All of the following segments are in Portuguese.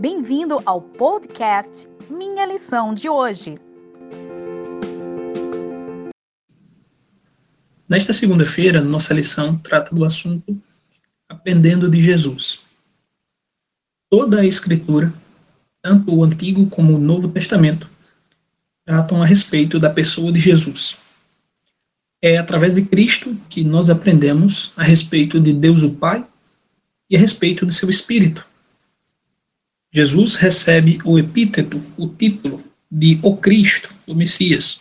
Bem-vindo ao podcast Minha Lição de Hoje. Nesta segunda-feira, nossa lição trata do assunto Aprendendo de Jesus. Toda a Escritura, tanto o Antigo como o Novo Testamento, tratam a respeito da pessoa de Jesus. É através de Cristo que nós aprendemos a respeito de Deus o Pai e a respeito de seu Espírito. Jesus recebe o epíteto, o título de o Cristo, o Messias,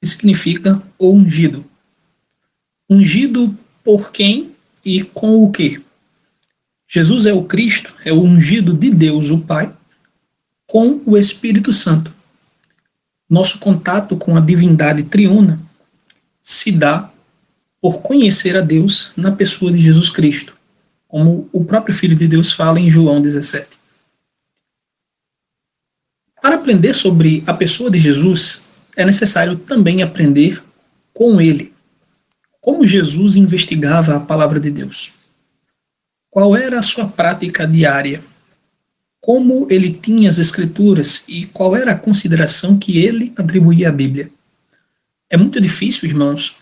que significa o ungido. Ungido por quem e com o que? Jesus é o Cristo, é o ungido de Deus, o Pai, com o Espírito Santo. Nosso contato com a divindade triuna se dá por conhecer a Deus na pessoa de Jesus Cristo, como o próprio Filho de Deus fala em João 17. Para aprender sobre a pessoa de Jesus, é necessário também aprender com ele. Como Jesus investigava a palavra de Deus? Qual era a sua prática diária? Como ele tinha as escrituras e qual era a consideração que ele atribuía à Bíblia? É muito difícil, irmãos,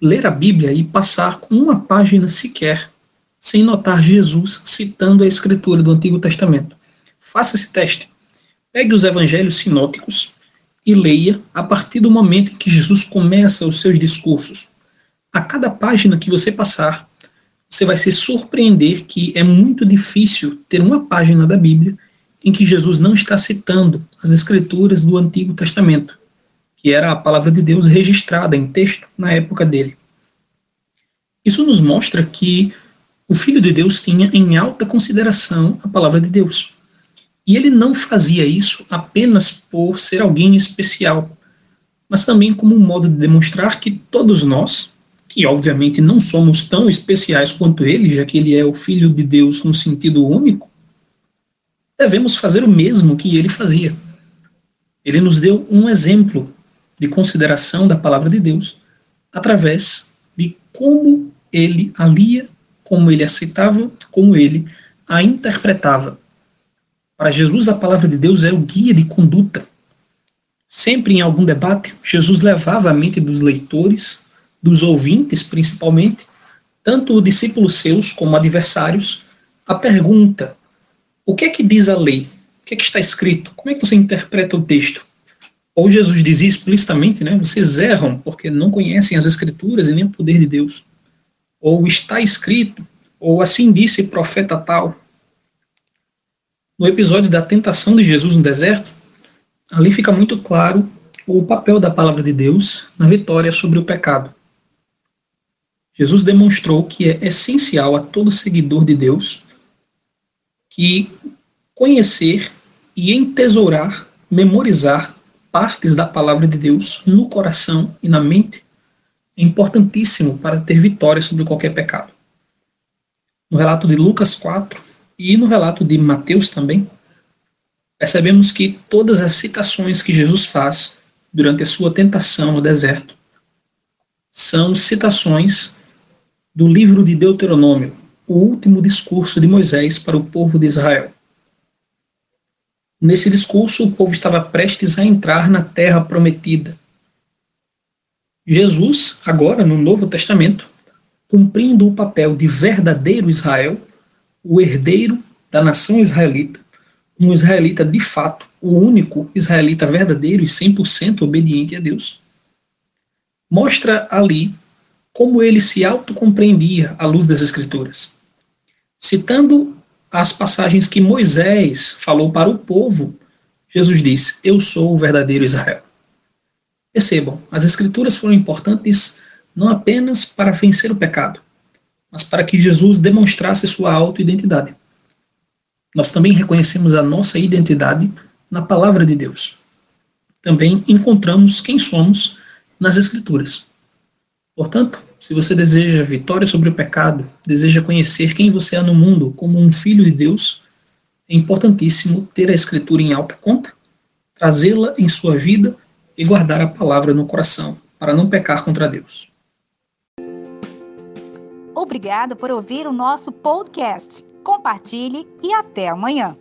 ler a Bíblia e passar uma página sequer sem notar Jesus citando a escritura do Antigo Testamento. Faça esse teste. Pegue os evangelhos sinóticos e leia a partir do momento em que Jesus começa os seus discursos. A cada página que você passar, você vai se surpreender que é muito difícil ter uma página da Bíblia em que Jesus não está citando as escrituras do Antigo Testamento, que era a palavra de Deus registrada em texto na época dele. Isso nos mostra que o Filho de Deus tinha em alta consideração a palavra de Deus. E ele não fazia isso apenas por ser alguém especial, mas também como um modo de demonstrar que todos nós, que obviamente não somos tão especiais quanto ele, já que ele é o Filho de Deus no sentido único, devemos fazer o mesmo que ele fazia. Ele nos deu um exemplo de consideração da palavra de Deus através de como ele a lia, como ele aceitava, como ele a interpretava. Para Jesus, a palavra de Deus era o guia de conduta. Sempre em algum debate, Jesus levava a mente dos leitores, dos ouvintes principalmente, tanto discípulos seus como adversários, a pergunta: o que é que diz a lei? O que é que está escrito? Como é que você interpreta o texto? Ou Jesus dizia explicitamente, né? Vocês erram porque não conhecem as Escrituras e nem o poder de Deus. Ou está escrito, ou assim disse profeta tal. No episódio da tentação de Jesus no deserto, ali fica muito claro o papel da palavra de Deus na vitória sobre o pecado. Jesus demonstrou que é essencial a todo seguidor de Deus que conhecer e entesourar, memorizar partes da palavra de Deus no coração e na mente é importantíssimo para ter vitória sobre qualquer pecado. No relato de Lucas 4, e no relato de Mateus também, percebemos que todas as citações que Jesus faz durante a sua tentação no deserto são citações do livro de Deuteronômio, o último discurso de Moisés para o povo de Israel. Nesse discurso, o povo estava prestes a entrar na terra prometida. Jesus, agora no Novo Testamento, cumprindo o papel de verdadeiro Israel, o herdeiro da nação israelita, um israelita de fato, o único israelita verdadeiro e 100% obediente a Deus, mostra ali como ele se autocompreendia à luz das Escrituras. Citando as passagens que Moisés falou para o povo, Jesus diz: Eu sou o verdadeiro Israel. Percebam, as Escrituras foram importantes não apenas para vencer o pecado, mas para que Jesus demonstrasse sua autoidentidade. Nós também reconhecemos a nossa identidade na palavra de Deus. Também encontramos quem somos nas Escrituras. Portanto, se você deseja vitória sobre o pecado, deseja conhecer quem você é no mundo como um filho de Deus, é importantíssimo ter a Escritura em alta conta, trazê-la em sua vida e guardar a palavra no coração, para não pecar contra Deus. Obrigado por ouvir o nosso podcast. Compartilhe e até amanhã.